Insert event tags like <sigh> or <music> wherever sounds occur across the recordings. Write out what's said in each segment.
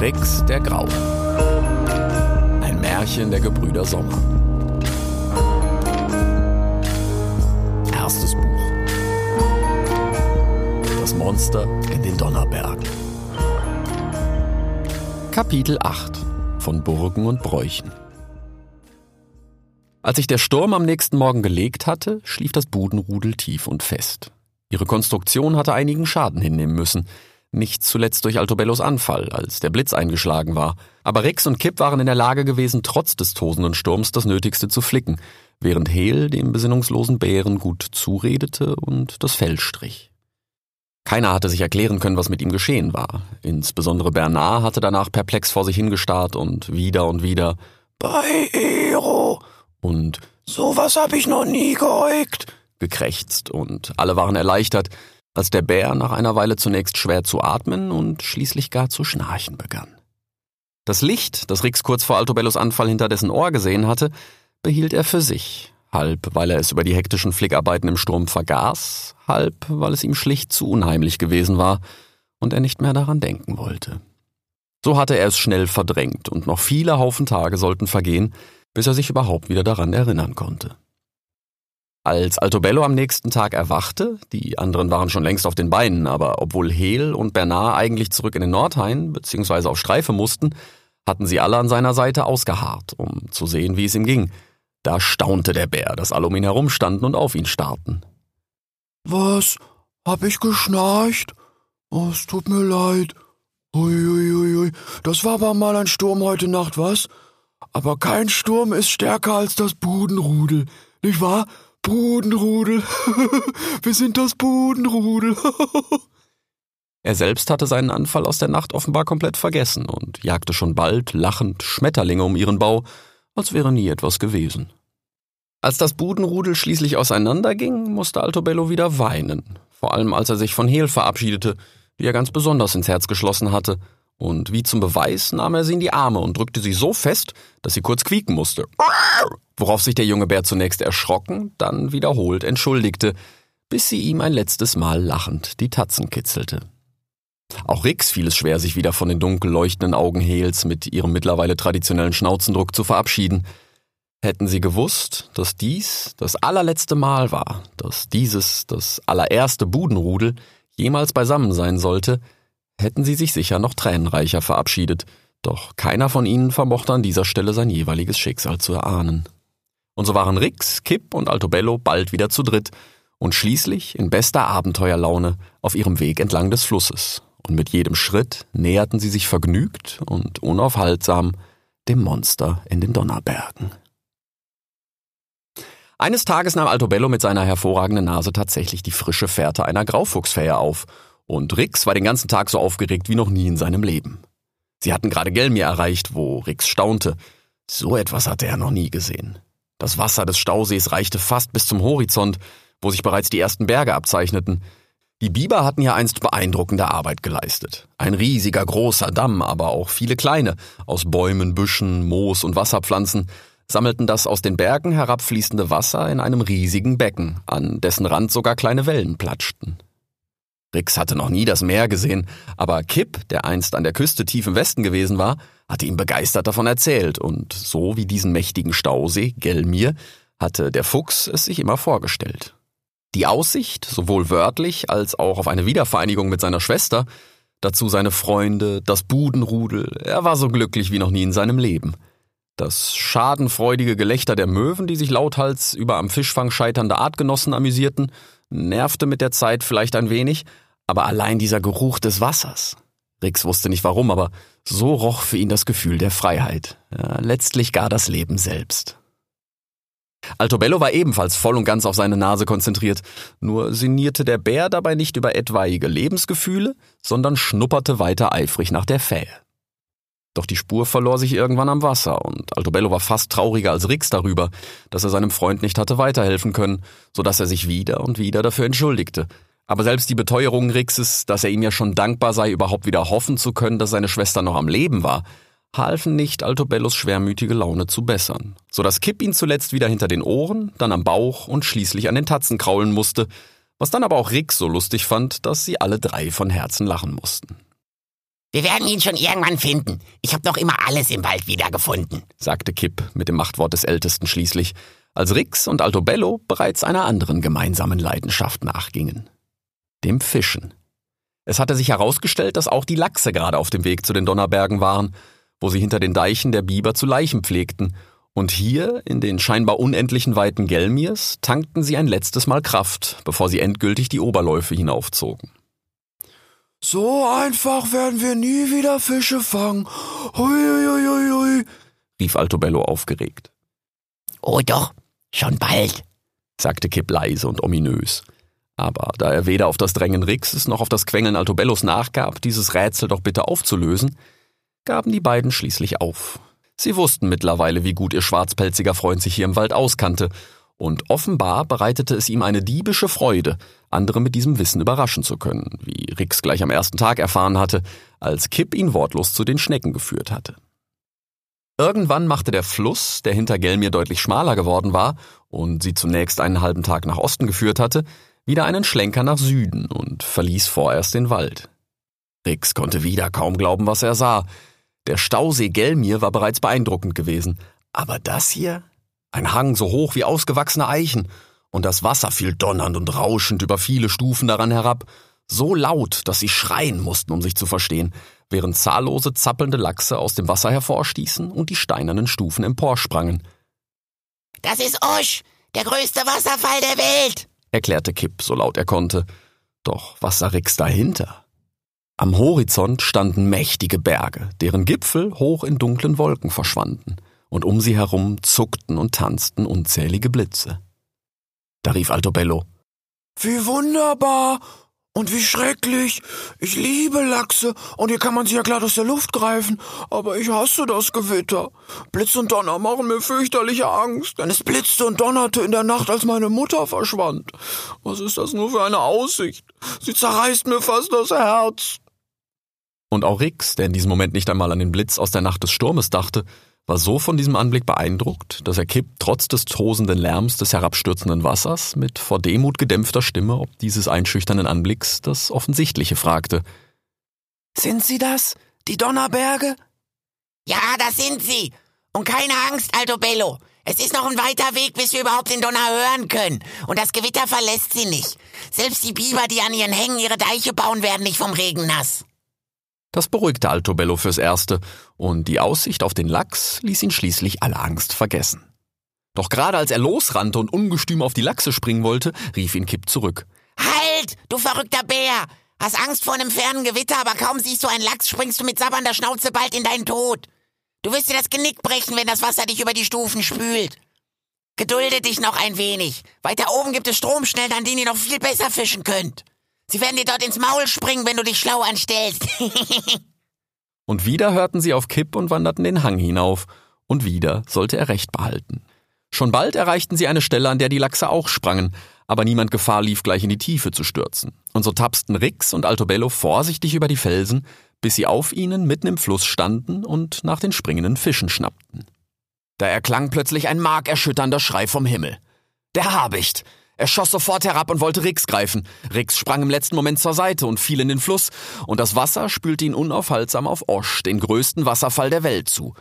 Rex der Graue. Ein Märchen der Gebrüder Sommer. Erstes Buch. Das Monster in den Donnerbergen. Kapitel 8 von Burgen und Bräuchen. Als sich der Sturm am nächsten Morgen gelegt hatte, schlief das Budenrudel tief und fest. Ihre Konstruktion hatte einigen Schaden hinnehmen müssen, nicht zuletzt durch Altobellos Anfall, als der Blitz eingeschlagen war. Aber Rex und Kip waren in der Lage gewesen, trotz des tosenden Sturms das Nötigste zu flicken, während Hel dem besinnungslosen Bären gut zuredete und das Fell strich. Keiner hatte sich erklären können, was mit ihm geschehen war. Insbesondere Bernard hatte danach perplex vor sich hingestarrt und wieder und wieder Bei Ero und Sowas hab ich noch nie geäugt gekrächzt und alle waren erleichtert, als der Bär nach einer Weile zunächst schwer zu atmen und schließlich gar zu schnarchen begann. Das Licht, das Rix kurz vor Altobellos Anfall hinter dessen Ohr gesehen hatte, behielt er für sich, halb weil er es über die hektischen Flickarbeiten im Sturm vergaß, halb weil es ihm schlicht zu unheimlich gewesen war und er nicht mehr daran denken wollte. So hatte er es schnell verdrängt, und noch viele Haufen Tage sollten vergehen, bis er sich überhaupt wieder daran erinnern konnte. Als Altobello am nächsten Tag erwachte, die anderen waren schon längst auf den Beinen, aber obwohl Hel und Bernard eigentlich zurück in den Nordhain bzw. auf Streife mussten, hatten sie alle an seiner Seite ausgeharrt, um zu sehen, wie es ihm ging. Da staunte der Bär, dass alle um ihn herumstanden und auf ihn starrten. Was? Hab ich geschnarcht? Oh, es tut mir leid. Uiuiui, das war aber mal ein Sturm heute Nacht, was? Aber kein Sturm ist stärker als das Budenrudel, nicht wahr? Budenrudel. <laughs> Wir sind das Budenrudel. <laughs> er selbst hatte seinen Anfall aus der Nacht offenbar komplett vergessen und jagte schon bald lachend Schmetterlinge um ihren Bau, als wäre nie etwas gewesen. Als das Budenrudel schließlich auseinanderging, musste Altobello wieder weinen, vor allem als er sich von Hel verabschiedete, die er ganz besonders ins Herz geschlossen hatte und wie zum Beweis nahm er sie in die Arme und drückte sie so fest, dass sie kurz quieken musste. Worauf sich der junge Bär zunächst erschrocken, dann wiederholt entschuldigte, bis sie ihm ein letztes Mal lachend die Tatzen kitzelte. Auch Rix fiel es schwer, sich wieder von den dunkel leuchtenden Augen Hels mit ihrem mittlerweile traditionellen Schnauzendruck zu verabschieden. Hätten sie gewusst, dass dies das allerletzte Mal war, dass dieses das allererste Budenrudel jemals beisammen sein sollte, hätten sie sich sicher noch tränenreicher verabschiedet, doch keiner von ihnen vermochte an dieser Stelle sein jeweiliges Schicksal zu erahnen. Und so waren Rix, Kipp und Altobello bald wieder zu dritt und schließlich in bester Abenteuerlaune auf ihrem Weg entlang des Flusses, und mit jedem Schritt näherten sie sich vergnügt und unaufhaltsam dem Monster in den Donnerbergen. Eines Tages nahm Altobello mit seiner hervorragenden Nase tatsächlich die frische Fährte einer Graufuchsfähe auf und Rix war den ganzen Tag so aufgeregt wie noch nie in seinem Leben. Sie hatten gerade Gelmir erreicht, wo Rix staunte. So etwas hatte er noch nie gesehen. Das Wasser des Stausees reichte fast bis zum Horizont, wo sich bereits die ersten Berge abzeichneten. Die Biber hatten ja einst beeindruckende Arbeit geleistet. Ein riesiger großer Damm, aber auch viele kleine, aus Bäumen, Büschen, Moos und Wasserpflanzen, sammelten das aus den Bergen herabfließende Wasser in einem riesigen Becken, an dessen Rand sogar kleine Wellen platschten. Rix hatte noch nie das Meer gesehen, aber Kip, der einst an der Küste tief im Westen gewesen war, hatte ihm begeistert davon erzählt, und so wie diesen mächtigen Stausee, Gelmir, hatte der Fuchs es sich immer vorgestellt. Die Aussicht, sowohl wörtlich als auch auf eine Wiedervereinigung mit seiner Schwester, dazu seine Freunde, das Budenrudel, er war so glücklich wie noch nie in seinem Leben. Das schadenfreudige Gelächter der Möwen, die sich lauthals über am Fischfang scheiternde Artgenossen amüsierten, nervte mit der Zeit vielleicht ein wenig, aber allein dieser Geruch des Wassers. Rix wusste nicht warum, aber so roch für ihn das Gefühl der Freiheit, ja, letztlich gar das Leben selbst. Altobello war ebenfalls voll und ganz auf seine Nase konzentriert, nur sinnierte der Bär dabei nicht über etwaige Lebensgefühle, sondern schnupperte weiter eifrig nach der Fähe. Doch die Spur verlor sich irgendwann am Wasser und Altobello war fast trauriger als Rix darüber, dass er seinem Freund nicht hatte weiterhelfen können, so dass er sich wieder und wieder dafür entschuldigte. Aber selbst die Beteuerung Rixes, dass er ihm ja schon dankbar sei, überhaupt wieder hoffen zu können, dass seine Schwester noch am Leben war, halfen nicht, Altobellos schwermütige Laune zu bessern, so dass Kipp ihn zuletzt wieder hinter den Ohren, dann am Bauch und schließlich an den Tatzen kraulen musste, was dann aber auch Rix so lustig fand, dass sie alle drei von Herzen lachen mussten. Wir werden ihn schon irgendwann finden. Ich habe noch immer alles im Wald wiedergefunden, sagte Kipp mit dem Machtwort des Ältesten schließlich, als Rix und Altobello bereits einer anderen gemeinsamen Leidenschaft nachgingen. Dem Fischen. Es hatte sich herausgestellt, dass auch die Lachse gerade auf dem Weg zu den Donnerbergen waren, wo sie hinter den Deichen der Biber zu Leichen pflegten, und hier, in den scheinbar unendlichen Weiten Gelmirs, tankten sie ein letztes Mal Kraft, bevor sie endgültig die Oberläufe hinaufzogen. So einfach werden wir nie wieder Fische fangen. Hui, rief Altobello aufgeregt. Oh doch, schon bald, sagte Kipp leise und ominös. Aber da er weder auf das Drängen Rixes noch auf das Quengeln Altobellos nachgab, dieses Rätsel doch bitte aufzulösen, gaben die beiden schließlich auf. Sie wussten mittlerweile, wie gut ihr schwarzpelziger Freund sich hier im Wald auskannte, und offenbar bereitete es ihm eine diebische Freude, andere mit diesem Wissen überraschen zu können, wie Rix gleich am ersten Tag erfahren hatte, als Kipp ihn wortlos zu den Schnecken geführt hatte. Irgendwann machte der Fluss, der hinter Gelmir deutlich schmaler geworden war und sie zunächst einen halben Tag nach Osten geführt hatte, wieder einen Schlenker nach Süden und verließ vorerst den Wald. Rix konnte wieder kaum glauben, was er sah. Der Stausee Gelmir war bereits beeindruckend gewesen, aber das hier? Ein Hang so hoch wie ausgewachsene Eichen, und das Wasser fiel donnernd und rauschend über viele Stufen daran herab, so laut, dass sie schreien mussten, um sich zu verstehen, während zahllose zappelnde Lachse aus dem Wasser hervorstießen und die steinernen Stufen emporsprangen. Das ist Osch, der größte Wasserfall der Welt, erklärte Kipp, so laut er konnte. Doch was sah Rix dahinter? Am Horizont standen mächtige Berge, deren Gipfel hoch in dunklen Wolken verschwanden, und um sie herum zuckten und tanzten unzählige Blitze. Da rief Altobello. Wie wunderbar! Und wie schrecklich! Ich liebe Lachse, und hier kann man sie ja glatt aus der Luft greifen, aber ich hasse das Gewitter. Blitz und Donner machen mir fürchterliche Angst, denn es blitzte und donnerte in der Nacht, als meine Mutter verschwand. Was ist das nur für eine Aussicht? Sie zerreißt mir fast das Herz. Und auch Rix, der in diesem Moment nicht einmal an den Blitz aus der Nacht des Sturmes dachte, war so von diesem Anblick beeindruckt, dass er Kipp trotz des tosenden Lärms des herabstürzenden Wassers mit vor Demut gedämpfter Stimme ob dieses einschüchternden Anblicks das Offensichtliche fragte. Sind Sie das? Die Donnerberge? Ja, das sind sie. Und keine Angst, Alto Bello. Es ist noch ein weiter Weg, bis wir überhaupt den Donner hören können. Und das Gewitter verlässt sie nicht. Selbst die Biber, die an ihren Hängen ihre Deiche bauen, werden nicht vom Regen nass. Das beruhigte Altobello fürs Erste, und die Aussicht auf den Lachs ließ ihn schließlich alle Angst vergessen. Doch gerade als er losrannte und ungestüm auf die Lachse springen wollte, rief ihn Kipp zurück. Halt, du verrückter Bär! Hast Angst vor einem fernen Gewitter, aber kaum siehst du einen Lachs, springst du mit sabbernder Schnauze bald in deinen Tod. Du wirst dir das Genick brechen, wenn das Wasser dich über die Stufen spült. Gedulde dich noch ein wenig. Weiter oben gibt es Stromschnellen, an denen ihr noch viel besser fischen könnt. Sie werden dir dort ins Maul springen, wenn du dich schlau anstellst. <laughs> und wieder hörten sie auf Kipp und wanderten den Hang hinauf. Und wieder sollte er recht behalten. Schon bald erreichten sie eine Stelle, an der die Lachse auch sprangen, aber niemand Gefahr lief, gleich in die Tiefe zu stürzen. Und so tapsten Rix und Altobello vorsichtig über die Felsen, bis sie auf ihnen mitten im Fluss standen und nach den springenden Fischen schnappten. Da erklang plötzlich ein markerschütternder Schrei vom Himmel. Der Habicht! Er schoss sofort herab und wollte Rix greifen. Rix sprang im letzten Moment zur Seite und fiel in den Fluss, und das Wasser spülte ihn unaufhaltsam auf Osch, den größten Wasserfall der Welt, zu.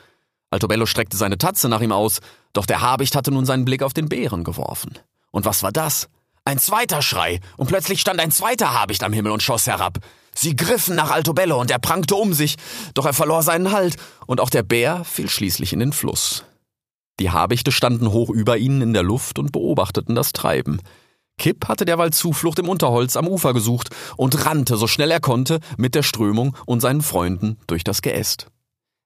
Altobello streckte seine Tatze nach ihm aus, doch der Habicht hatte nun seinen Blick auf den Bären geworfen. Und was war das? Ein zweiter Schrei, und plötzlich stand ein zweiter Habicht am Himmel und schoss herab. Sie griffen nach Altobello, und er prangte um sich, doch er verlor seinen Halt, und auch der Bär fiel schließlich in den Fluss. Die Habichte standen hoch über ihnen in der Luft und beobachteten das Treiben. Kipp hatte derweil Zuflucht im Unterholz am Ufer gesucht und rannte so schnell er konnte mit der Strömung und seinen Freunden durch das Geäst.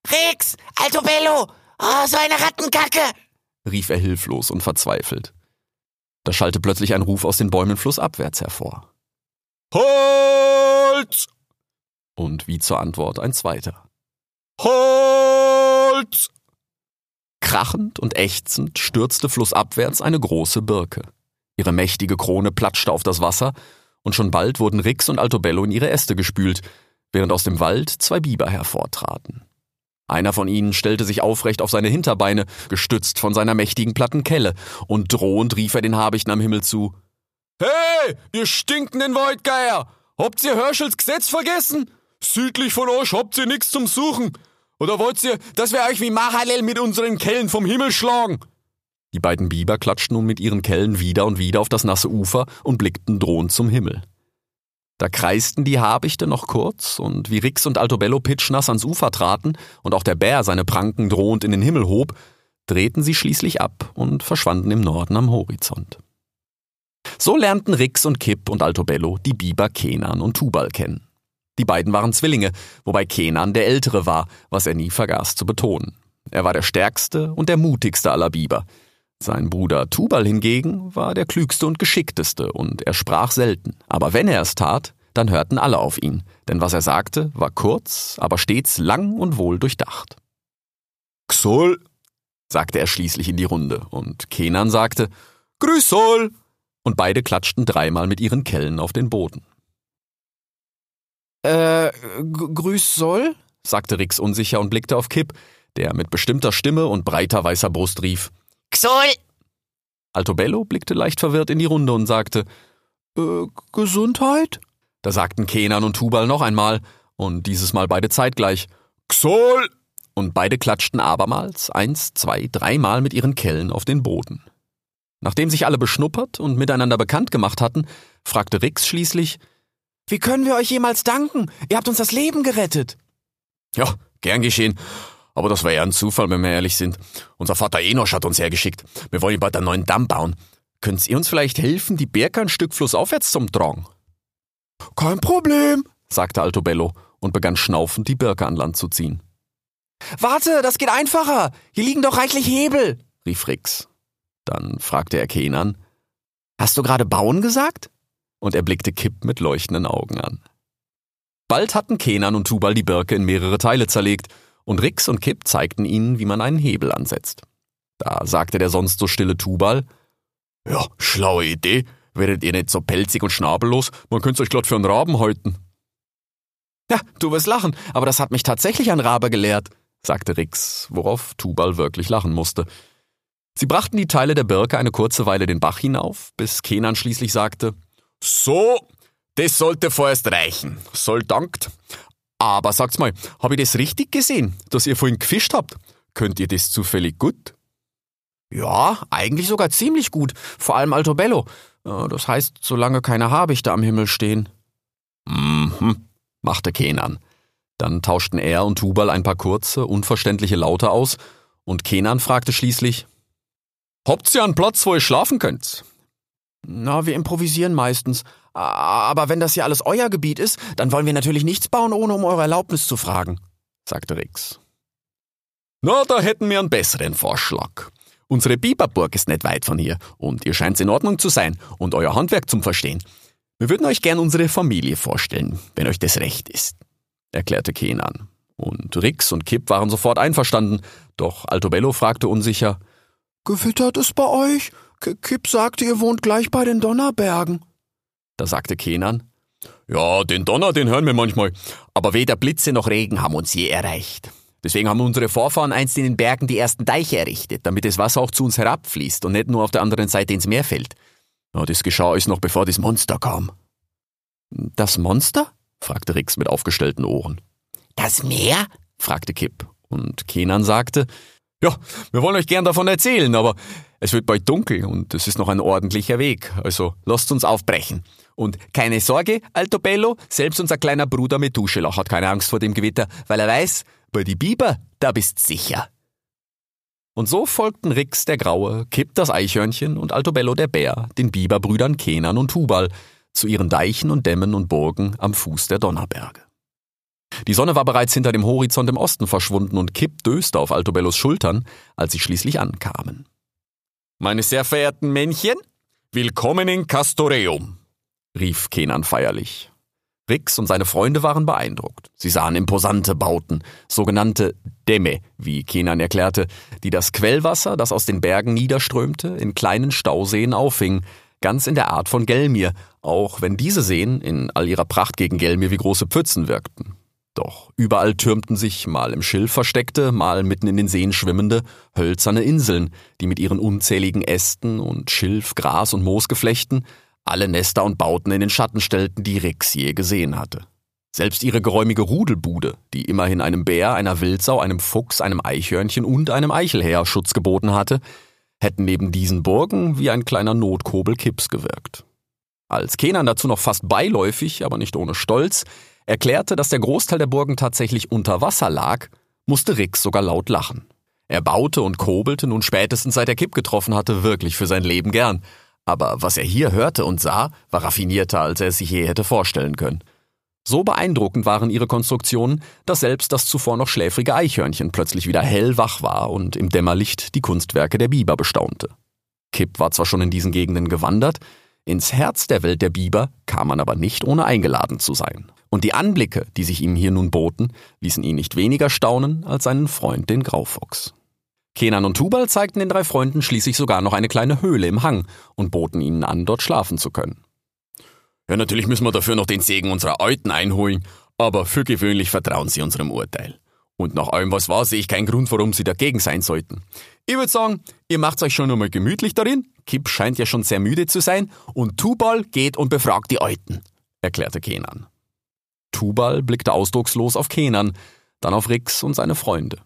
Rex, Altobello, oh, so eine Rattenkacke, rief er hilflos und verzweifelt. Da schallte plötzlich ein Ruf aus den Bäumen flussabwärts hervor. Holz! Und wie zur Antwort ein zweiter. Holz! Krachend und ächzend stürzte flussabwärts eine große Birke. Ihre mächtige Krone platschte auf das Wasser, und schon bald wurden Rix und Altobello in ihre Äste gespült, während aus dem Wald zwei Biber hervortraten. Einer von ihnen stellte sich aufrecht auf seine Hinterbeine, gestützt von seiner mächtigen platten Kelle, und drohend rief er den Habichten am Himmel zu. Hey, ihr stinkenden Voidgeier! Habt ihr Herschels Gesetz vergessen? südlich von euch habt ihr nichts zum Suchen. Oder wollt ihr, dass wir euch wie Mahalel mit unseren Kellen vom Himmel schlagen? Die beiden Biber klatschten nun mit ihren Kellen wieder und wieder auf das nasse Ufer und blickten drohend zum Himmel. Da kreisten die Habichte noch kurz, und wie Rix und Altobello pitschnass ans Ufer traten und auch der Bär seine Pranken drohend in den Himmel hob, drehten sie schließlich ab und verschwanden im Norden am Horizont. So lernten Rix und Kipp und Altobello die Biber Kenan und Tubal kennen. Die beiden waren Zwillinge, wobei Kenan der Ältere war, was er nie vergaß zu betonen. Er war der stärkste und der mutigste aller Biber. Sein Bruder Tubal hingegen war der klügste und geschickteste und er sprach selten. Aber wenn er es tat, dann hörten alle auf ihn, denn was er sagte, war kurz, aber stets lang und wohl durchdacht. Xol, sagte er schließlich in die Runde, und Kenan sagte Grüß Sol, und beide klatschten dreimal mit ihren Kellen auf den Boden. Äh, grüß Sol? sagte Rix unsicher und blickte auf Kipp, der mit bestimmter Stimme und breiter weißer Brust rief. Xol! Altobello blickte leicht verwirrt in die Runde und sagte, äh, Gesundheit? Da sagten Kenan und Tubal noch einmal, und dieses Mal beide zeitgleich, Xol! Und beide klatschten abermals, eins, zwei, dreimal mit ihren Kellen auf den Boden. Nachdem sich alle beschnuppert und miteinander bekannt gemacht hatten, fragte Rix schließlich, wie können wir euch jemals danken? Ihr habt uns das Leben gerettet. Ja, gern geschehen. Aber das war ja ein Zufall, wenn wir ehrlich sind. Unser Vater Enosch hat uns hergeschickt. Wir wollen bald einen neuen Damm bauen. Könnt ihr uns vielleicht helfen, die Berge ein Stück flussaufwärts zum Tragen? Kein Problem, sagte Altobello und begann schnaufend die Birke an Land zu ziehen. Warte, das geht einfacher. Hier liegen doch reichlich Hebel, rief Rix. Dann fragte er Kenan, Hast du gerade bauen gesagt? Und er blickte Kipp mit leuchtenden Augen an. Bald hatten Kenan und Tubal die Birke in mehrere Teile zerlegt, und Rix und Kipp zeigten ihnen, wie man einen Hebel ansetzt. Da sagte der sonst so stille Tubal, Ja, schlaue Idee. Werdet ihr nicht so pelzig und schnabellos? Man könnte euch glatt für einen Raben halten. Ja, du wirst lachen, aber das hat mich tatsächlich ein Rabe gelehrt, sagte Rix, worauf Tubal wirklich lachen musste. Sie brachten die Teile der Birke eine kurze Weile den Bach hinauf, bis Kenan schließlich sagte, so, das sollte vorerst reichen. Soll dankt. Aber sagt's mal, habe ich das richtig gesehen, dass ihr vorhin gefischt habt? Könnt ihr das zufällig gut? Ja, eigentlich sogar ziemlich gut. Vor allem Altobello. Das heißt, solange keine Habichte am Himmel stehen. Mhm, machte Kenan. Dann tauschten er und Tubal ein paar kurze, unverständliche Laute aus, und Kenan fragte schließlich: Habt ihr einen Platz, wo ihr schlafen könnt? Na, wir improvisieren meistens. Aber wenn das hier alles euer Gebiet ist, dann wollen wir natürlich nichts bauen, ohne um eure Erlaubnis zu fragen, sagte Rix. Na, da hätten wir einen besseren Vorschlag. Unsere Biberburg ist nicht weit von hier und ihr scheint in Ordnung zu sein und euer Handwerk zum Verstehen. Wir würden euch gern unsere Familie vorstellen, wenn euch das recht ist, erklärte Kenan. Und Rix und Kipp waren sofort einverstanden, doch Altobello fragte unsicher, Gewittert es bei euch? Kipp sagte, ihr wohnt gleich bei den Donnerbergen. Da sagte Kenan, ja, den Donner, den hören wir manchmal, aber weder Blitze noch Regen haben uns je erreicht. Deswegen haben unsere Vorfahren einst in den Bergen die ersten Deiche errichtet, damit das Wasser auch zu uns herabfließt und nicht nur auf der anderen Seite ins Meer fällt. Ja, das geschah alles noch bevor das Monster kam. Das Monster? fragte Rix mit aufgestellten Ohren. Das Meer? fragte Kipp. Und Kenan sagte, ja, wir wollen euch gern davon erzählen, aber es wird bald dunkel und es ist noch ein ordentlicher Weg, also lasst uns aufbrechen. Und keine Sorge, Alto Bello, selbst unser kleiner Bruder Methuselah hat keine Angst vor dem Gewitter, weil er weiß, bei die Biber, da bist sicher. Und so folgten Rix der Graue, Kipp das Eichhörnchen und Altobello der Bär den Biberbrüdern Kenan und Tubal zu ihren Deichen und Dämmen und Burgen am Fuß der Donnerberge. Die Sonne war bereits hinter dem Horizont im Osten verschwunden und Kipp döste auf Altobellos Schultern, als sie schließlich ankamen. Meine sehr verehrten Männchen, willkommen in Castoreum, rief Kenan feierlich. Rix und seine Freunde waren beeindruckt. Sie sahen imposante Bauten, sogenannte Dämme, wie Kenan erklärte, die das Quellwasser, das aus den Bergen niederströmte, in kleinen Stauseen auffing, ganz in der Art von Gelmir, auch wenn diese Seen in all ihrer Pracht gegen Gelmir wie große Pfützen wirkten. Doch überall türmten sich, mal im Schilf versteckte, mal mitten in den Seen schwimmende, hölzerne Inseln, die mit ihren unzähligen Ästen und Schilf, Gras und Moosgeflechten alle Nester und Bauten in den Schatten stellten, die Rix je gesehen hatte. Selbst ihre geräumige Rudelbude, die immerhin einem Bär, einer Wildsau, einem Fuchs, einem Eichhörnchen und einem Eichelhäher Schutz geboten hatte, hätten neben diesen Burgen wie ein kleiner Notkobel Kips gewirkt. Als Kenan dazu noch fast beiläufig, aber nicht ohne Stolz, erklärte, dass der Großteil der Burgen tatsächlich unter Wasser lag, musste Rix sogar laut lachen. Er baute und kobelte nun spätestens seit er Kipp getroffen hatte wirklich für sein Leben gern. Aber was er hier hörte und sah, war raffinierter, als er es sich je hätte vorstellen können. So beeindruckend waren ihre Konstruktionen, dass selbst das zuvor noch schläfrige Eichhörnchen plötzlich wieder hellwach war und im Dämmerlicht die Kunstwerke der Biber bestaunte. Kipp war zwar schon in diesen Gegenden gewandert, ins Herz der Welt der Biber kam man aber nicht ohne eingeladen zu sein. Und die Anblicke, die sich ihm hier nun boten, ließen ihn nicht weniger staunen als seinen Freund den Graufuchs. Kenan und Tubal zeigten den drei Freunden schließlich sogar noch eine kleine Höhle im Hang und boten ihnen an, dort schlafen zu können. Ja, natürlich müssen wir dafür noch den Segen unserer Alten einholen, aber für gewöhnlich vertrauen sie unserem Urteil. Und nach allem, was war, sehe ich keinen Grund, warum sie dagegen sein sollten. Ich würde sagen, ihr macht euch schon einmal gemütlich darin. Kip scheint ja schon sehr müde zu sein. Und Tubal geht und befragt die Alten, erklärte Kenan. Tubal blickte ausdruckslos auf Kenan, dann auf Rix und seine Freunde.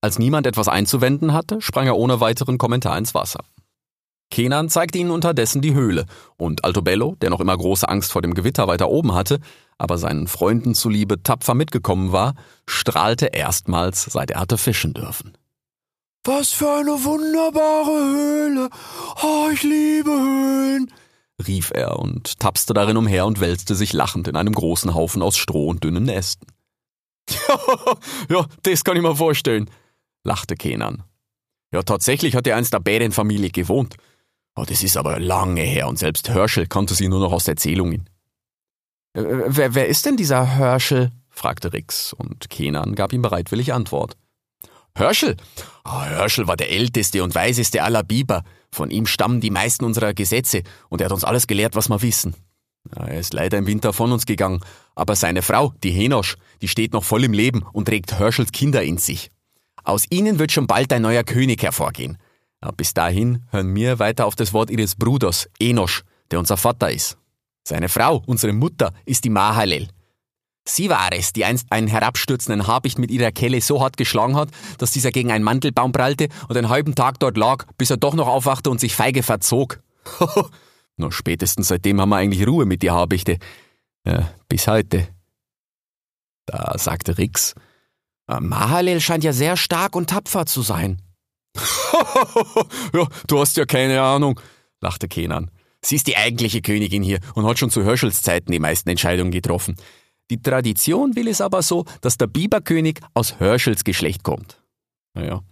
Als niemand etwas einzuwenden hatte, sprang er ohne weiteren Kommentar ins Wasser. Kenan zeigte ihnen unterdessen die Höhle, und Altobello, der noch immer große Angst vor dem Gewitter weiter oben hatte, aber seinen Freunden zuliebe tapfer mitgekommen war, strahlte erstmals, seit er hatte fischen dürfen. Was für eine wunderbare Höhle! Oh, ich liebe Höhlen! Rief er und tapste darin umher und wälzte sich lachend in einem großen Haufen aus Stroh und dünnen Ästen. <laughs> ja, das kann ich mir vorstellen, lachte Kenan. Ja, tatsächlich hat er einst der Bärenfamilie gewohnt. Oh, das ist aber lange her und selbst Herschel kannte sie nur noch aus Erzählungen. Äh, wer, wer ist denn dieser Herschel? fragte Rix, und Kenan gab ihm bereitwillig Antwort. Herschel? Oh, Herschel war der älteste und weiseste aller Biber. Von ihm stammen die meisten unserer Gesetze und er hat uns alles gelehrt, was wir wissen. Er ist leider im Winter von uns gegangen, aber seine Frau, die Henosch, die steht noch voll im Leben und trägt Herschels Kinder in sich. Aus ihnen wird schon bald ein neuer König hervorgehen. Aber bis dahin hören wir weiter auf das Wort ihres Bruders, Enosch, der unser Vater ist. Seine Frau, unsere Mutter, ist die Mahalel. Sie war es, die einst einen herabstürzenden Habicht mit ihrer Kelle so hart geschlagen hat, dass dieser gegen einen Mandelbaum prallte und einen halben Tag dort lag, bis er doch noch aufwachte und sich feige verzog. <laughs> Nur spätestens seitdem haben wir eigentlich Ruhe mit die Habichte. Ja, bis heute. Da sagte Rix, Mahalel scheint ja sehr stark und tapfer zu sein. <laughs> ja, du hast ja keine Ahnung, lachte Kenan. Sie ist die eigentliche Königin hier und hat schon zu Herschels Zeiten die meisten Entscheidungen getroffen. Die Tradition will es aber so, dass der Biberkönig aus Herschels Geschlecht kommt. Naja.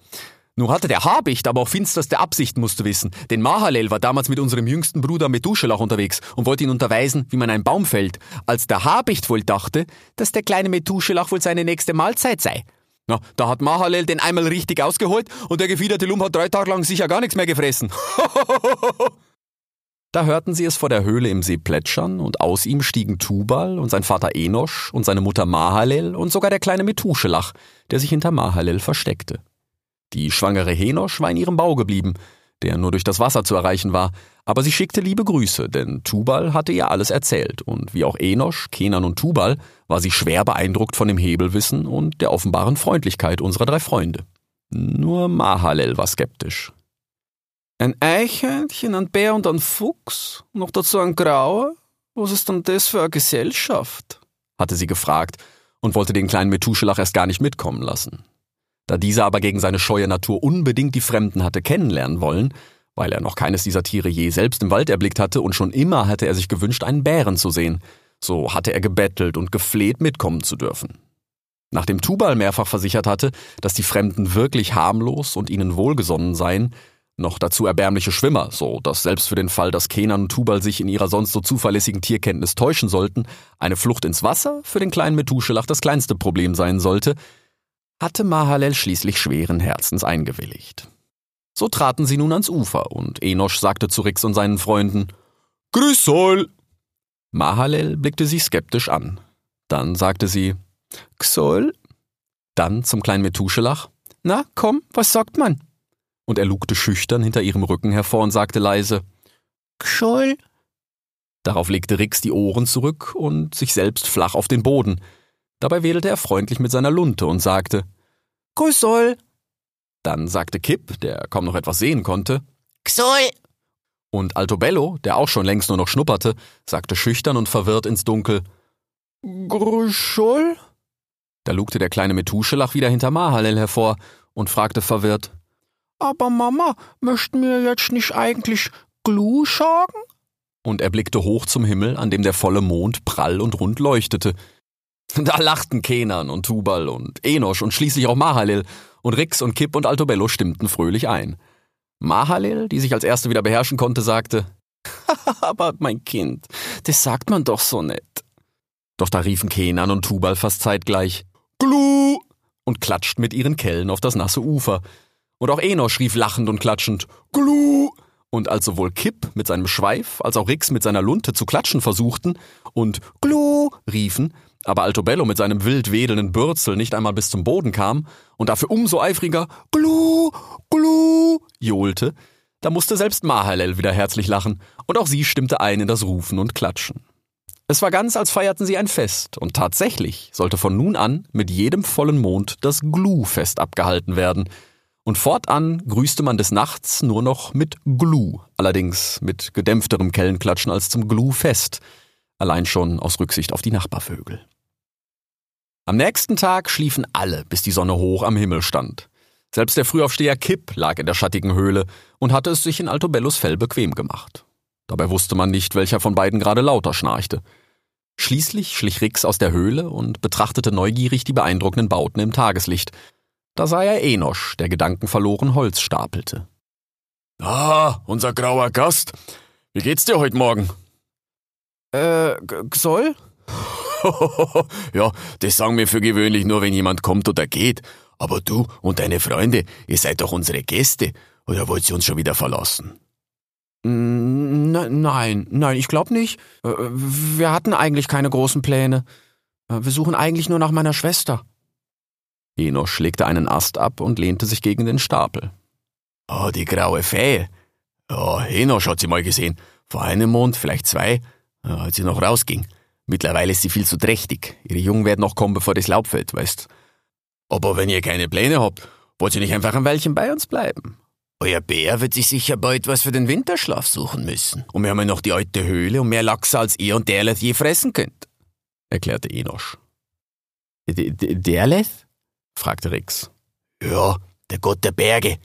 Nun hatte der Habicht aber auch finsterste Absichten, musst du wissen. Denn Mahalel war damals mit unserem jüngsten Bruder Methuselach unterwegs und wollte ihn unterweisen, wie man einen Baum fällt. Als der Habicht wohl dachte, dass der kleine Methuselach wohl seine nächste Mahlzeit sei. Na, da hat Mahalel den einmal richtig ausgeholt und der gefiederte Lump hat drei Tage lang sicher gar nichts mehr gefressen. <laughs> da hörten sie es vor der Höhle im See plätschern und aus ihm stiegen Tubal und sein Vater Enosch und seine Mutter Mahalel und sogar der kleine Methuselach, der sich hinter Mahalel versteckte. Die schwangere Henosch war in ihrem Bau geblieben, der nur durch das Wasser zu erreichen war, aber sie schickte liebe Grüße, denn Tubal hatte ihr alles erzählt, und wie auch Enosch, Kenan und Tubal war sie schwer beeindruckt von dem Hebelwissen und der offenbaren Freundlichkeit unserer drei Freunde. Nur Mahalel war skeptisch. Ein Eichhörnchen, ein Bär und ein Fuchs? Noch dazu ein Grauer? Was ist denn das für eine Gesellschaft? hatte sie gefragt und wollte den kleinen Methuselach erst gar nicht mitkommen lassen. Da dieser aber gegen seine scheue Natur unbedingt die Fremden hatte kennenlernen wollen, weil er noch keines dieser Tiere je selbst im Wald erblickt hatte und schon immer hatte er sich gewünscht, einen Bären zu sehen, so hatte er gebettelt und gefleht, mitkommen zu dürfen. Nachdem Tubal mehrfach versichert hatte, dass die Fremden wirklich harmlos und ihnen wohlgesonnen seien, noch dazu erbärmliche Schwimmer, so dass selbst für den Fall, dass Kenan und Tubal sich in ihrer sonst so zuverlässigen Tierkenntnis täuschen sollten, eine Flucht ins Wasser für den kleinen Methuselach das kleinste Problem sein sollte, hatte Mahalel schließlich schweren Herzens eingewilligt. So traten sie nun ans Ufer und Enosch sagte zu Rix und seinen Freunden, Grüß Sol! Mahalel blickte sie skeptisch an. Dann sagte sie, Xol? Dann zum kleinen Methuselach, Na, komm, was sagt man? Und er lugte schüchtern hinter ihrem Rücken hervor und sagte leise, Xol? Darauf legte Rix die Ohren zurück und sich selbst flach auf den Boden. Dabei wedelte er freundlich mit seiner Lunte und sagte, Grüß soll. Dann sagte Kipp, der kaum noch etwas sehen konnte, Xol, und Altobello, der auch schon längst nur noch schnupperte, sagte schüchtern und verwirrt ins Dunkel, Grüßoll? Da lugte der kleine Methuschelach wieder hinter Mahalel hervor und fragte verwirrt, Aber Mama, möchten wir jetzt nicht eigentlich Glu sagen? und er blickte hoch zum Himmel, an dem der volle Mond prall und rund leuchtete. Da lachten Kenan und Tubal und Enosch und schließlich auch Mahalel, und Rix und Kipp und Altobello stimmten fröhlich ein. Mahalel, die sich als erste wieder beherrschen konnte, sagte, <laughs> Aber mein Kind, das sagt man doch so nett. Doch da riefen Kenan und Tubal fast zeitgleich, Glu! und klatschten mit ihren Kellen auf das nasse Ufer. Und auch Enosch rief lachend und klatschend, Glu! Und als sowohl Kipp mit seinem Schweif als auch Rix mit seiner Lunte zu klatschen versuchten und Glu riefen, aber Altobello mit seinem wild wedelnden Bürzel nicht einmal bis zum Boden kam und dafür umso eifriger Glu, Glu johlte, da musste selbst Mahalel wieder herzlich lachen und auch sie stimmte ein in das Rufen und Klatschen. Es war ganz, als feierten sie ein Fest, und tatsächlich sollte von nun an mit jedem vollen Mond das Glu-Fest abgehalten werden, und fortan grüßte man des Nachts nur noch mit Glu, allerdings mit gedämpfterem Kellenklatschen als zum Glu-Fest, allein schon aus Rücksicht auf die Nachbarvögel. Am nächsten Tag schliefen alle, bis die Sonne hoch am Himmel stand. Selbst der Frühaufsteher Kipp lag in der schattigen Höhle und hatte es sich in Altobellos Fell bequem gemacht. Dabei wusste man nicht, welcher von beiden gerade lauter schnarchte. Schließlich schlich Rix aus der Höhle und betrachtete neugierig die beeindruckenden Bauten im Tageslicht. Da sah er Enosch, der gedankenverloren Holz stapelte. Ah, unser grauer Gast. Wie geht's dir heute Morgen? Äh, soll? <laughs> ja, das sagen wir für gewöhnlich nur, wenn jemand kommt oder geht. Aber du und deine Freunde, ihr seid doch unsere Gäste. Oder wollt ihr uns schon wieder verlassen? Nein, nein, ich glaube nicht. Äh, wir hatten eigentlich keine großen Pläne. Äh, wir suchen eigentlich nur nach meiner Schwester. Enosch legte einen Ast ab und lehnte sich gegen den Stapel. Oh, die graue Fee. Ja, Enosch hat sie mal gesehen. Vor einem Mond, vielleicht zwei, als sie noch rausging. Mittlerweile ist sie viel zu trächtig. Ihre Jungen werden noch kommen, bevor das Laub fällt, weißt. Aber wenn ihr keine Pläne habt, wollt ihr nicht einfach ein Weilchen bei uns bleiben? Euer Bär wird sich sicher bald was für den Winterschlaf suchen müssen. Und wir haben ja noch die alte Höhle und mehr Lachse als ihr und Derleth je fressen könnt, erklärte Enosch. Derleth? Fragte Rix. Ja, der Gott der Berge.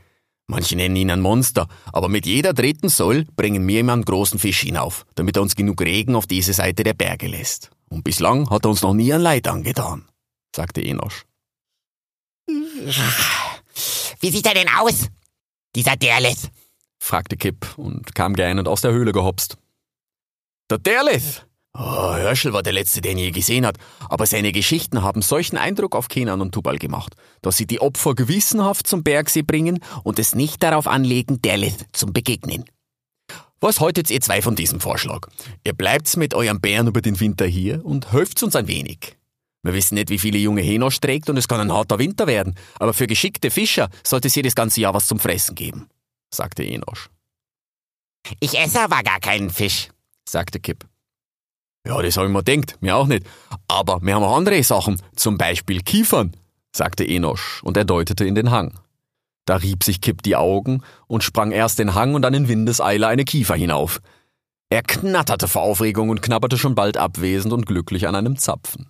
Manche nennen ihn ein Monster, aber mit jeder dritten Soll bringen wir ihm einen großen Fisch hinauf, damit er uns genug Regen auf diese Seite der Berge lässt. Und bislang hat er uns noch nie ein Leid angetan, sagte Enosch. wie sieht er denn aus? Dieser Derleth. fragte Kipp und kam gähnend aus der Höhle gehopst. Der Derleth! Oh, Herschel war der Letzte, den je gesehen hat, aber seine Geschichten haben solchen Eindruck auf Kenan und Tubal gemacht, dass sie die Opfer gewissenhaft zum Bergsee bringen und es nicht darauf anlegen, Derleth zum Begegnen. Was haltet ihr zwei von diesem Vorschlag? Ihr bleibt's mit eurem Bären über den Winter hier und helft's uns ein wenig. Wir wissen nicht, wie viele junge Henosch trägt und es kann ein harter Winter werden, aber für geschickte Fischer sollte es das ganze Jahr was zum Fressen geben, sagte Enosch. Ich esse aber gar keinen Fisch, sagte Kipp. Ja, das habe ich mir gedacht, mir auch nicht. Aber wir haben auch andere Sachen, zum Beispiel Kiefern, sagte Enosch und er deutete in den Hang. Da rieb sich Kipp die Augen und sprang erst den Hang und dann in Windeseile eine Kiefer hinauf. Er knatterte vor Aufregung und knabberte schon bald abwesend und glücklich an einem Zapfen.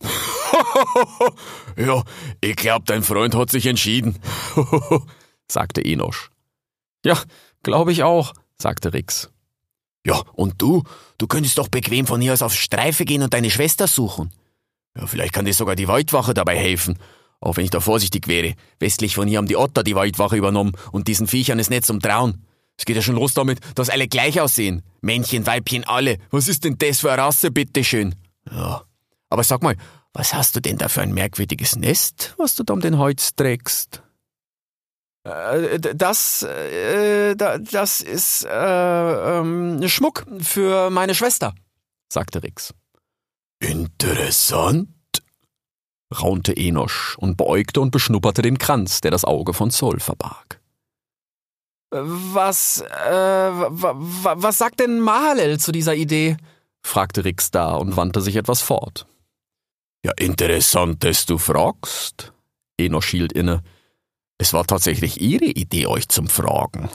<laughs> ja, ich glaub, dein Freund hat sich entschieden, <laughs> sagte Enosch. Ja, glaube ich auch, sagte Rix. Ja, und du? Du könntest doch bequem von hier aus auf Streife gehen und deine Schwester suchen. Ja, vielleicht kann dir sogar die Waldwache dabei helfen. Auch wenn ich da vorsichtig wäre. Westlich von hier haben die Otter die Waldwache übernommen und diesen Viechern ist nicht zum Trauen. Es geht ja schon los damit, dass alle gleich aussehen. Männchen, Weibchen, alle. Was ist denn das für eine Rasse, bitteschön? Ja. Aber sag mal, was hast du denn da für ein merkwürdiges Nest, was du da um den Holz trägst? Äh, das, äh, das ist äh, ähm, Schmuck für meine Schwester, sagte Rix. Interessant, raunte Enosch und beäugte und beschnupperte den Kranz, der das Auge von Zoll verbarg. Was, äh, was sagt denn Mahalel zu dieser Idee? fragte Rix da und wandte sich etwas fort. Ja, interessant, dass du fragst. Enoch schielt inne. Es war tatsächlich Ihre Idee, euch zum Fragen,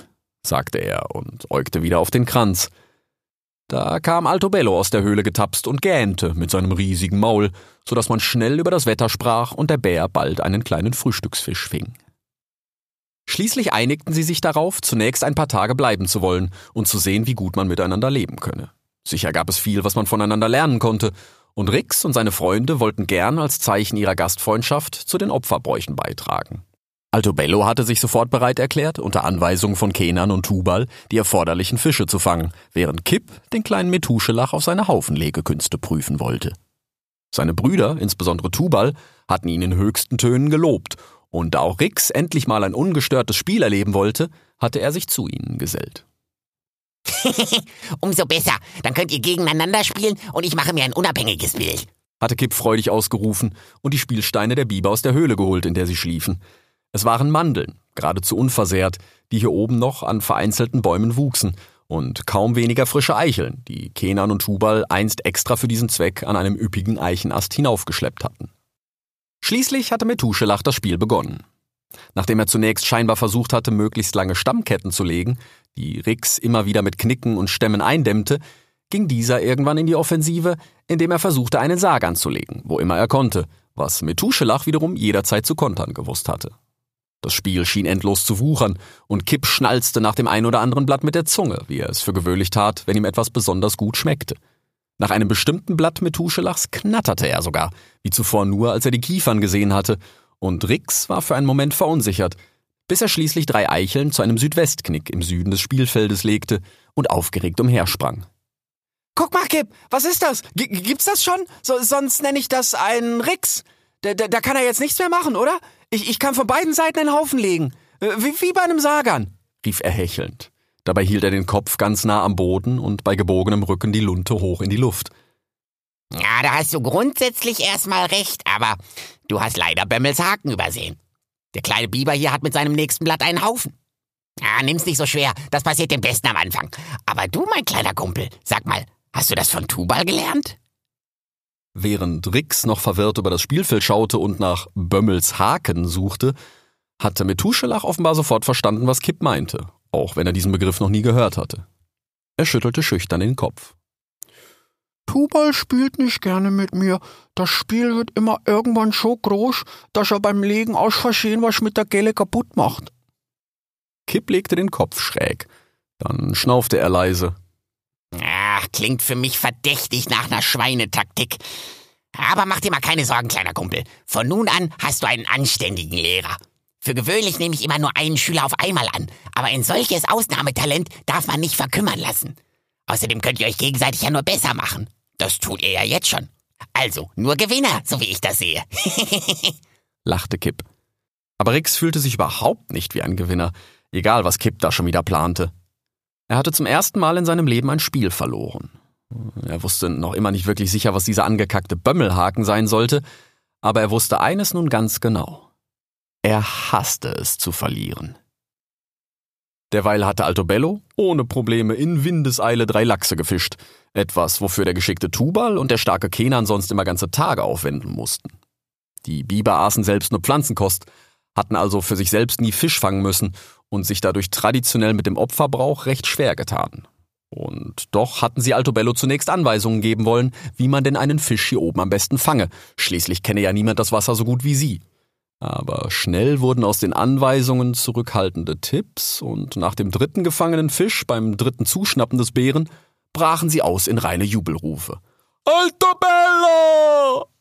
sagte er und äugte wieder auf den Kranz. Da kam Altobello aus der Höhle getapst und gähnte mit seinem riesigen Maul, so dass man schnell über das Wetter sprach und der Bär bald einen kleinen Frühstücksfisch fing. Schließlich einigten sie sich darauf, zunächst ein paar Tage bleiben zu wollen und zu sehen, wie gut man miteinander leben könne. Sicher gab es viel, was man voneinander lernen konnte, und Rix und seine Freunde wollten gern als Zeichen ihrer Gastfreundschaft zu den Opferbräuchen beitragen. Altobello hatte sich sofort bereit erklärt, unter Anweisung von Kenan und Tubal die erforderlichen Fische zu fangen, während Kipp den kleinen Methuschelach auf seine Haufenlegekünste prüfen wollte. Seine Brüder, insbesondere Tubal, hatten ihn in höchsten Tönen gelobt, und da auch Rix endlich mal ein ungestörtes Spiel erleben wollte, hatte er sich zu ihnen gesellt. <laughs> Umso besser, dann könnt ihr gegeneinander spielen und ich mache mir ein unabhängiges Bild, hatte Kipp freudig ausgerufen und die Spielsteine der Biber aus der Höhle geholt, in der sie schliefen. Es waren Mandeln, geradezu unversehrt, die hier oben noch an vereinzelten Bäumen wuchsen, und kaum weniger frische Eicheln, die Kenan und Tubal einst extra für diesen Zweck an einem üppigen Eichenast hinaufgeschleppt hatten. Schließlich hatte Methuschelach das Spiel begonnen. Nachdem er zunächst scheinbar versucht hatte, möglichst lange Stammketten zu legen, die Rix immer wieder mit Knicken und Stämmen eindämmte, ging dieser irgendwann in die Offensive, indem er versuchte, einen Sarg anzulegen, wo immer er konnte, was Methuschelach wiederum jederzeit zu kontern gewusst hatte. Das Spiel schien endlos zu wuchern, und Kipp schnalzte nach dem ein oder anderen Blatt mit der Zunge, wie er es für gewöhnlich tat, wenn ihm etwas besonders gut schmeckte. Nach einem bestimmten Blatt Methuschelachs knatterte er sogar, wie zuvor nur, als er die Kiefern gesehen hatte, und Rix war für einen Moment verunsichert, bis er schließlich drei Eicheln zu einem Südwestknick im Süden des Spielfeldes legte und aufgeregt umhersprang. Guck mal, Kipp, was ist das? G gibt's das schon? So, sonst nenne ich das einen Rix. Da, da, da kann er jetzt nichts mehr machen, oder? Ich, ich kann von beiden Seiten einen Haufen legen. Äh, wie, wie bei einem Sagan, rief er hechelnd. Dabei hielt er den Kopf ganz nah am Boden und bei gebogenem Rücken die Lunte hoch in die Luft. Ja, da hast du grundsätzlich erstmal recht, aber du hast leider Bömmels Haken übersehen. Der kleine Biber hier hat mit seinem nächsten Blatt einen Haufen. Ja, nimm's nicht so schwer, das passiert dem Besten am Anfang. Aber du, mein kleiner Kumpel, sag mal, hast du das von Tubal gelernt? Während Rix noch verwirrt über das Spielfeld schaute und nach Bömmels Haken suchte, hatte Methuschelach offenbar sofort verstanden, was Kipp meinte, auch wenn er diesen Begriff noch nie gehört hatte. Er schüttelte schüchtern den Kopf. Tubal spielt nicht gerne mit mir. Das Spiel wird immer irgendwann so groß, dass er beim Legen aus Versehen was mit der Gelle kaputt macht. Kipp legte den Kopf schräg. Dann schnaufte er leise. Ach, klingt für mich verdächtig nach einer Schweinetaktik. Aber mach dir mal keine Sorgen, kleiner Kumpel. Von nun an hast du einen anständigen Lehrer. Für gewöhnlich nehme ich immer nur einen Schüler auf einmal an, aber ein solches Ausnahmetalent darf man nicht verkümmern lassen. Außerdem könnt ihr euch gegenseitig ja nur besser machen. Das tut ihr ja jetzt schon. Also, nur Gewinner, so wie ich das sehe. <laughs> lachte Kipp. Aber Rix fühlte sich überhaupt nicht wie ein Gewinner, egal was Kipp da schon wieder plante. Er hatte zum ersten Mal in seinem Leben ein Spiel verloren. Er wusste noch immer nicht wirklich sicher, was dieser angekackte Bömmelhaken sein sollte, aber er wusste eines nun ganz genau. Er hasste es zu verlieren. Derweil hatte Altobello ohne Probleme in Windeseile drei Lachse gefischt, etwas, wofür der geschickte Tubal und der starke Kenan sonst immer ganze Tage aufwenden mussten. Die Biber aßen selbst nur Pflanzenkost, hatten also für sich selbst nie Fisch fangen müssen und sich dadurch traditionell mit dem Opferbrauch recht schwer getan. Und doch hatten sie Altobello zunächst Anweisungen geben wollen, wie man denn einen Fisch hier oben am besten fange. Schließlich kenne ja niemand das Wasser so gut wie sie. Aber schnell wurden aus den Anweisungen zurückhaltende Tipps und nach dem dritten gefangenen Fisch beim dritten Zuschnappen des Bären brachen sie aus in reine Jubelrufe. Altobello!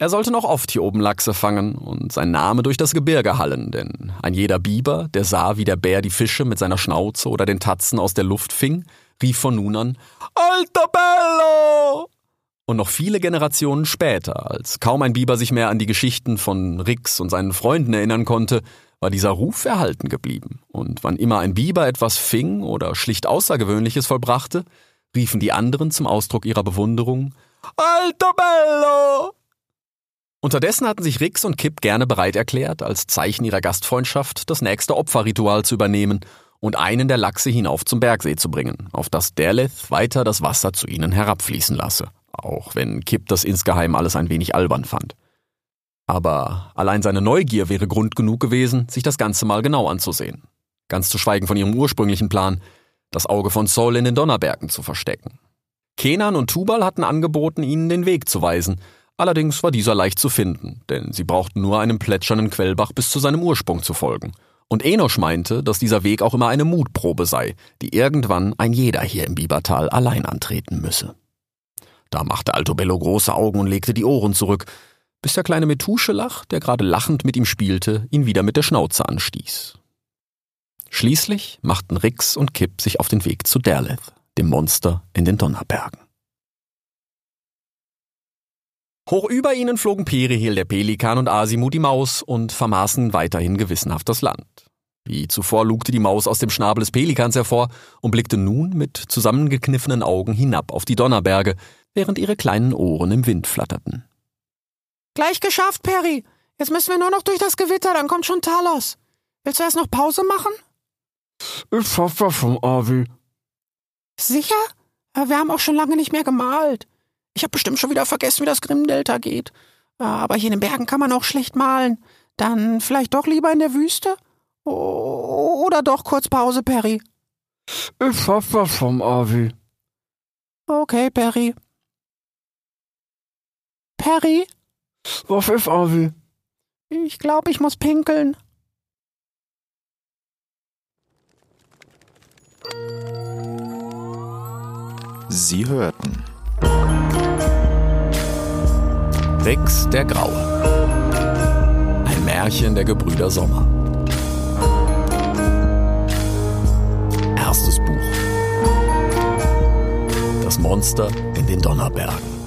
Er sollte noch oft hier oben Lachse fangen und sein Name durch das Gebirge hallen, denn ein jeder Biber, der sah, wie der Bär die Fische mit seiner Schnauze oder den Tatzen aus der Luft fing, rief von nun an Altobello! Und noch viele Generationen später, als kaum ein Biber sich mehr an die Geschichten von Rix und seinen Freunden erinnern konnte, war dieser Ruf erhalten geblieben. Und wann immer ein Biber etwas fing oder schlicht Außergewöhnliches vollbrachte, riefen die anderen zum Ausdruck ihrer Bewunderung Altobello! Unterdessen hatten sich Rix und Kipp gerne bereit erklärt, als Zeichen ihrer Gastfreundschaft das nächste Opferritual zu übernehmen und einen der Lachse hinauf zum Bergsee zu bringen, auf das Derleth weiter das Wasser zu ihnen herabfließen lasse, auch wenn Kip das insgeheim alles ein wenig albern fand. Aber allein seine Neugier wäre Grund genug gewesen, sich das Ganze mal genau anzusehen. Ganz zu schweigen von ihrem ursprünglichen Plan, das Auge von Saul in den Donnerbergen zu verstecken. Kenan und Tubal hatten angeboten, ihnen den Weg zu weisen, allerdings war dieser leicht zu finden, denn sie brauchten nur einem plätschernden Quellbach bis zu seinem Ursprung zu folgen. Und Enosch meinte, dass dieser Weg auch immer eine Mutprobe sei, die irgendwann ein jeder hier im Bibertal allein antreten müsse. Da machte Altobello große Augen und legte die Ohren zurück, bis der kleine Methuschelach, der gerade lachend mit ihm spielte, ihn wieder mit der Schnauze anstieß. Schließlich machten Rix und Kip sich auf den Weg zu Derleth, dem Monster in den Donnerbergen. Hoch über ihnen flogen Perihel der Pelikan und Asimu die Maus und vermaßen weiterhin gewissenhaft das Land. Wie zuvor lugte die Maus aus dem Schnabel des Pelikans hervor und blickte nun mit zusammengekniffenen Augen hinab auf die Donnerberge, während ihre kleinen Ohren im Wind flatterten. Gleich geschafft, Peri. Jetzt müssen wir nur noch durch das Gewitter, dann kommt schon Talos. Willst du erst noch Pause machen? Ich das schon, Avi. Sicher? Wir haben auch schon lange nicht mehr gemalt. Ich habe bestimmt schon wieder vergessen, wie das Grimm-Delta geht. Aber hier in den Bergen kann man auch schlecht malen. Dann vielleicht doch lieber in der Wüste? Oder doch kurz Pause, Perry? Ich schaff das schon, Avi. Okay, Perry. Perry? Was ist, Avi? Ich glaube, ich muss pinkeln. Sie hörten Rex der Graue. Ein Märchen der Gebrüder Sommer. Erstes Buch. Das Monster in den Donnerbergen.